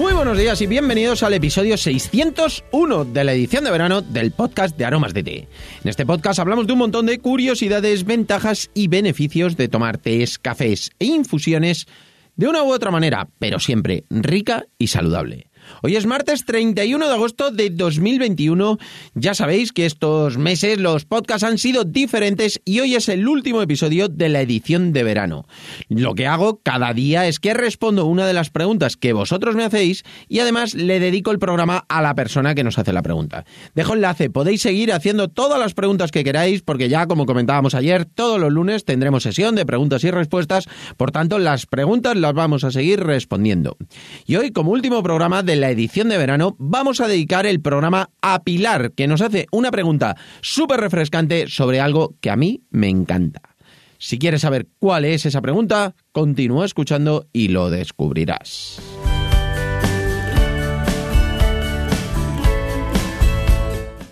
Muy buenos días y bienvenidos al episodio 601 de la edición de verano del podcast de Aromas de Té. En este podcast hablamos de un montón de curiosidades, ventajas y beneficios de tomar tés, cafés e infusiones de una u otra manera, pero siempre rica y saludable. Hoy es martes 31 de agosto de 2021. Ya sabéis que estos meses los podcasts han sido diferentes y hoy es el último episodio de la edición de verano. Lo que hago cada día es que respondo una de las preguntas que vosotros me hacéis y además le dedico el programa a la persona que nos hace la pregunta. Dejo enlace, podéis seguir haciendo todas las preguntas que queráis porque ya como comentábamos ayer, todos los lunes tendremos sesión de preguntas y respuestas, por tanto las preguntas las vamos a seguir respondiendo. Y hoy como último programa de la edición de verano vamos a dedicar el programa a Pilar, que nos hace una pregunta súper refrescante sobre algo que a mí me encanta. Si quieres saber cuál es esa pregunta, continúa escuchando y lo descubrirás.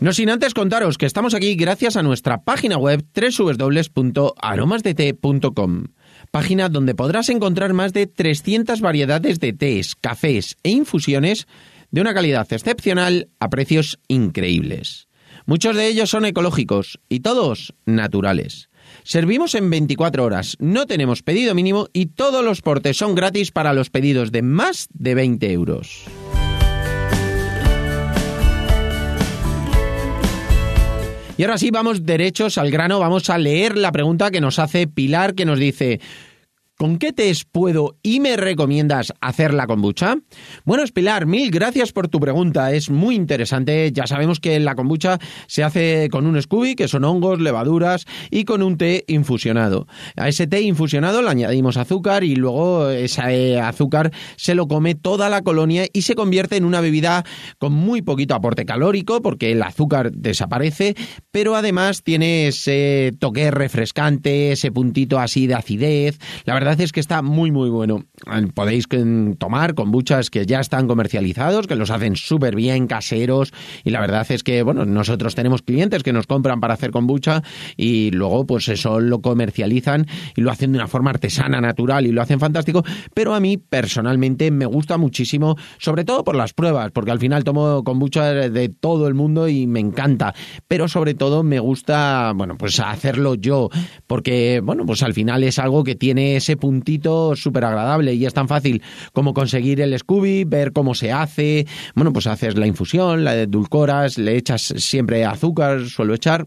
No sin antes contaros que estamos aquí gracias a nuestra página web www.aromasdete.com página donde podrás encontrar más de 300 variedades de tés, cafés e infusiones de una calidad excepcional a precios increíbles. Muchos de ellos son ecológicos y todos naturales. Servimos en 24 horas, no tenemos pedido mínimo y todos los portes son gratis para los pedidos de más de 20 euros. Y ahora sí, vamos derechos al grano, vamos a leer la pregunta que nos hace Pilar, que nos dice, ¿Con qué test puedo y me recomiendas hacer la kombucha? Bueno, Pilar, mil gracias por tu pregunta. Es muy interesante. Ya sabemos que la kombucha se hace con un Scooby, que son hongos, levaduras, y con un té infusionado. A ese té infusionado le añadimos azúcar y luego ese azúcar se lo come toda la colonia y se convierte en una bebida con muy poquito aporte calórico, porque el azúcar desaparece, pero además tiene ese toque refrescante, ese puntito así de acidez. La verdad es que está muy, muy bueno. Podéis tomar kombuchas que ya están comercializados, que los hacen súper bien, caseros, y la verdad es que, bueno, nosotros tenemos clientes que nos compran para hacer kombucha y luego, pues eso lo comercializan y lo hacen de una forma artesana, natural y lo hacen fantástico, pero a mí personalmente me gusta muchísimo, sobre todo por las pruebas, porque al final tomo kombucha de todo el mundo y me encanta, pero sobre todo me gusta, bueno, pues hacerlo yo, porque, bueno, pues al final es algo que tiene ese puntito súper agradable y es tan fácil como conseguir el Scooby, ver cómo se hace, bueno, pues haces la infusión, la edulcoras, le echas siempre azúcar, suelo echar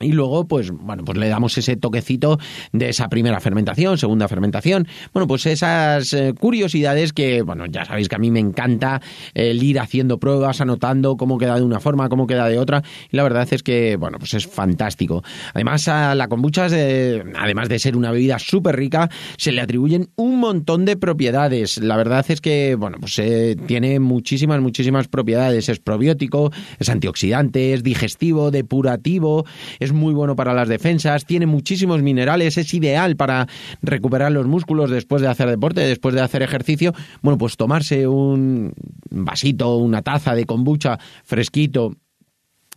y luego, pues, bueno, pues le damos ese toquecito de esa primera fermentación, segunda fermentación. Bueno, pues esas eh, curiosidades que, bueno, ya sabéis que a mí me encanta el ir haciendo pruebas, anotando cómo queda de una forma, cómo queda de otra. Y la verdad es que, bueno, pues es fantástico. Además, a la kombucha, además de ser una bebida súper rica, se le atribuyen un montón de propiedades. La verdad es que, bueno, pues eh, tiene muchísimas, muchísimas propiedades. Es probiótico, es antioxidante, es digestivo, depurativo, muy bueno para las defensas, tiene muchísimos minerales, es ideal para recuperar los músculos después de hacer deporte, después de hacer ejercicio. Bueno, pues tomarse un vasito, una taza de kombucha fresquito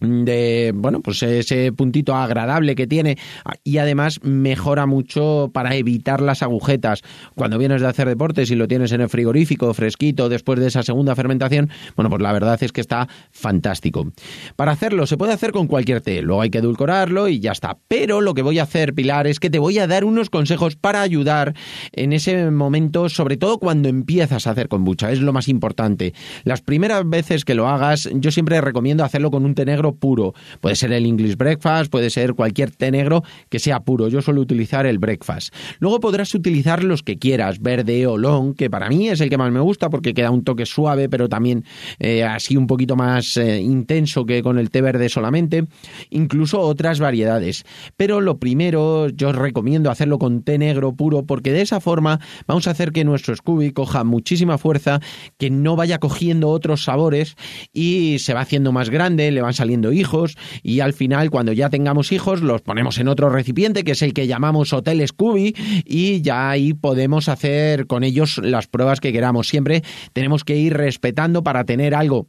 de bueno pues ese puntito agradable que tiene y además mejora mucho para evitar las agujetas. Cuando vienes de hacer deportes y lo tienes en el frigorífico fresquito después de esa segunda fermentación bueno pues la verdad es que está fantástico. Para hacerlo se puede hacer con cualquier té luego hay que edulcorarlo y ya está. Pero lo que voy a hacer Pilar es que te voy a dar unos consejos para ayudar en ese momento sobre todo cuando empiezas a hacer kombucha es lo más importante. Las primeras veces que lo hagas yo siempre recomiendo hacerlo con un té negro puro. Puede ser el English Breakfast, puede ser cualquier té negro que sea puro. Yo suelo utilizar el Breakfast. Luego podrás utilizar los que quieras, verde o long, que para mí es el que más me gusta porque queda un toque suave, pero también eh, así un poquito más eh, intenso que con el té verde solamente. Incluso otras variedades. Pero lo primero, yo recomiendo hacerlo con té negro puro porque de esa forma vamos a hacer que nuestro Scooby coja muchísima fuerza, que no vaya cogiendo otros sabores y se va haciendo más grande, le van saliendo hijos y al final cuando ya tengamos hijos los ponemos en otro recipiente que es el que llamamos Hotel Scooby y ya ahí podemos hacer con ellos las pruebas que queramos. Siempre tenemos que ir respetando para tener algo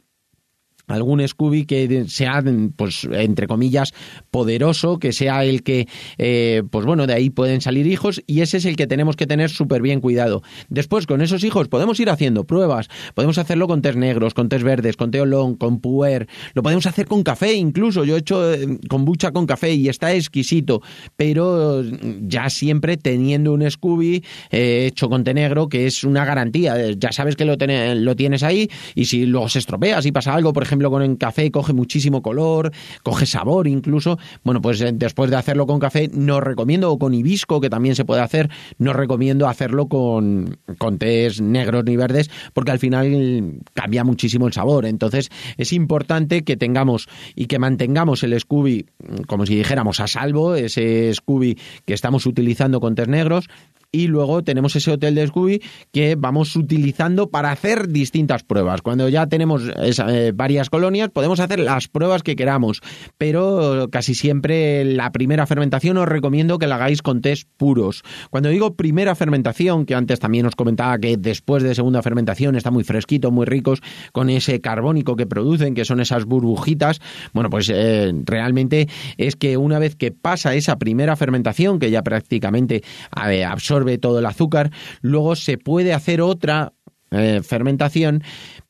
algún Scooby que sea, pues, entre comillas, poderoso, que sea el que, eh, pues bueno, de ahí pueden salir hijos y ese es el que tenemos que tener súper bien cuidado. Después, con esos hijos podemos ir haciendo pruebas, podemos hacerlo con test negros, con test verdes, con teolón, con puer, lo podemos hacer con café incluso, yo he hecho eh, kombucha con café y está exquisito, pero ya siempre teniendo un Scooby eh, hecho con té negro, que es una garantía, ya sabes que lo, lo tienes ahí y si luego se estropea, si pasa algo, por ejemplo, ejemplo, con el café coge muchísimo color, coge sabor incluso. Bueno, pues eh, después de hacerlo con café, no recomiendo, o con hibisco, que también se puede hacer, no recomiendo hacerlo con, con tés negros ni verdes, porque al final cambia muchísimo el sabor. Entonces, es importante que tengamos y que mantengamos el Scooby, como si dijéramos, a salvo, ese Scooby que estamos utilizando con tés negros, y luego tenemos ese hotel de Scooby que vamos utilizando para hacer distintas pruebas. Cuando ya tenemos eh, varias colonias podemos hacer las pruebas que queramos, pero casi siempre la primera fermentación os recomiendo que la hagáis con test puros. Cuando digo primera fermentación, que antes también os comentaba que después de segunda fermentación está muy fresquito, muy ricos, con ese carbónico que producen, que son esas burbujitas, bueno, pues eh, realmente es que una vez que pasa esa primera fermentación, que ya prácticamente absorbe todo el azúcar, luego se puede hacer otra eh, fermentación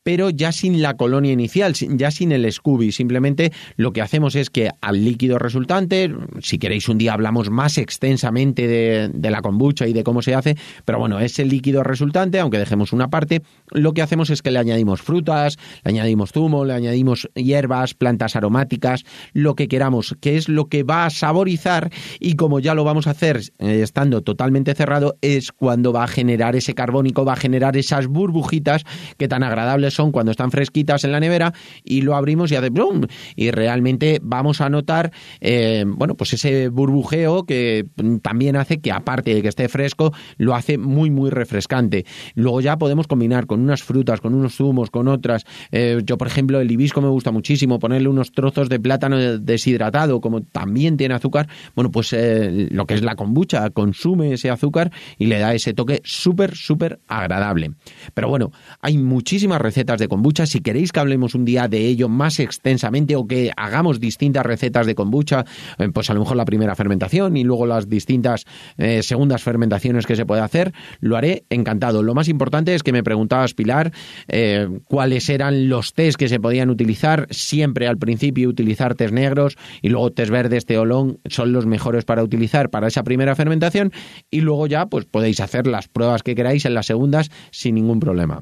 pero ya sin la colonia inicial, ya sin el Scooby. Simplemente lo que hacemos es que al líquido resultante, si queréis un día hablamos más extensamente de, la kombucha y de cómo se hace, pero bueno, ese líquido resultante, aunque dejemos una parte, lo que hacemos es que le añadimos frutas, le añadimos zumo, le añadimos hierbas, plantas aromáticas, lo que queramos, que es lo que va a saborizar y como ya lo vamos a hacer eh, estando totalmente cerrado, es cuando va a generar ese carbónico, va a generar esas burbujitas que tan agradables son cuando están fresquitas en la nevera y lo abrimos y hace ¡blum! Y realmente vamos a notar, eh, bueno, pues ese burbujeo que también hace que aparte de que esté fresco, lo hace muy, muy refrescante. Luego ya podemos combinar con unas frutas, con unos zumos, con otras. Eh, yo, por ejemplo, el hibisco me gusta muchísimo, ponerle unos trozos de plátano deshidratado, como también tiene azúcar, bueno, pues eh, lo que es la kombucha consume ese azúcar y le da ese toque súper, súper agradable. Pero bueno, hay muchísimas recetas de kombucha. Si queréis que hablemos un día de ello más extensamente o que hagamos distintas recetas de kombucha, eh, pues a lo mejor la primera fermentación y luego las distintas eh, segundas fermentaciones que se puede hacer, lo haré encantado. Lo más importante es que me preguntabas, Pilar, eh, cuáles eran los test que se podían utilizar. Siempre al principio utilizar test negros y luego test verdes, teolón, son los mejores para utilizar para esa primera fermentación y luego ya pues podéis hacer las pruebas que queráis en las segundas sin ningún problema.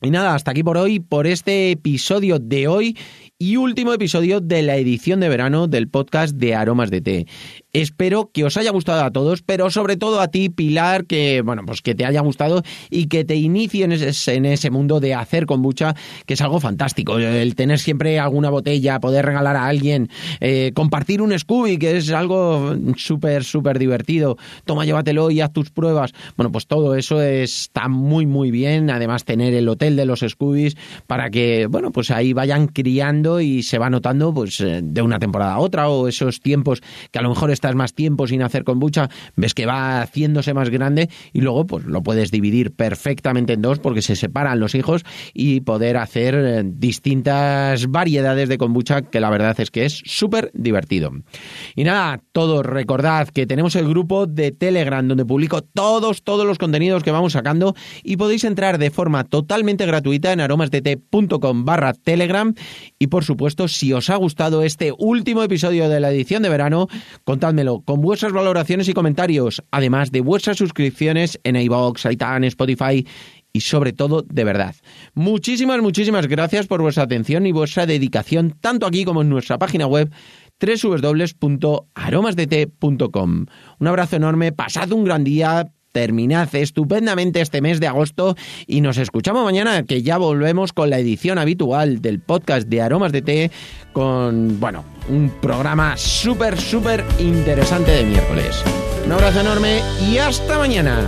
Y nada, hasta aquí por hoy, por este episodio de hoy y último episodio de la edición de verano del podcast de Aromas de Té. Espero que os haya gustado a todos, pero sobre todo a ti, Pilar, que bueno, pues que te haya gustado y que te inicie en ese, mundo de hacer kombucha, que es algo fantástico. El tener siempre alguna botella, poder regalar a alguien, eh, compartir un Scooby, que es algo súper, súper divertido. Toma, llévatelo y haz tus pruebas. Bueno, pues todo eso está muy, muy bien. Además, tener el hotel de los Scoobies para que, bueno, pues ahí vayan criando y se va notando, pues, eh, de una temporada a otra o esos tiempos que a lo mejor estás más tiempo sin hacer kombucha, ves que va haciéndose más grande y luego pues lo puedes dividir perfectamente en dos porque se separan los hijos y poder hacer eh, distintas variedades de kombucha que la verdad es que es súper divertido. Y nada, todos recordad que tenemos el grupo de Telegram donde publico todos, todos los contenidos que vamos sacando y podéis entrar de forma totalmente gratuita en aromasdt.com barra Telegram y por supuesto si os ha gustado este último episodio de la edición de verano, contad con vuestras valoraciones y comentarios, además de vuestras suscripciones en iVoox, iTunes, Spotify y sobre todo de verdad. Muchísimas, muchísimas gracias por vuestra atención y vuestra dedicación, tanto aquí como en nuestra página web www.aromasdt.com. Un abrazo enorme, pasad un gran día, terminad estupendamente este mes de agosto y nos escuchamos mañana que ya volvemos con la edición habitual del podcast de Aromas de Té con, bueno, un programa súper, súper interesante de miércoles. Un abrazo enorme y hasta mañana.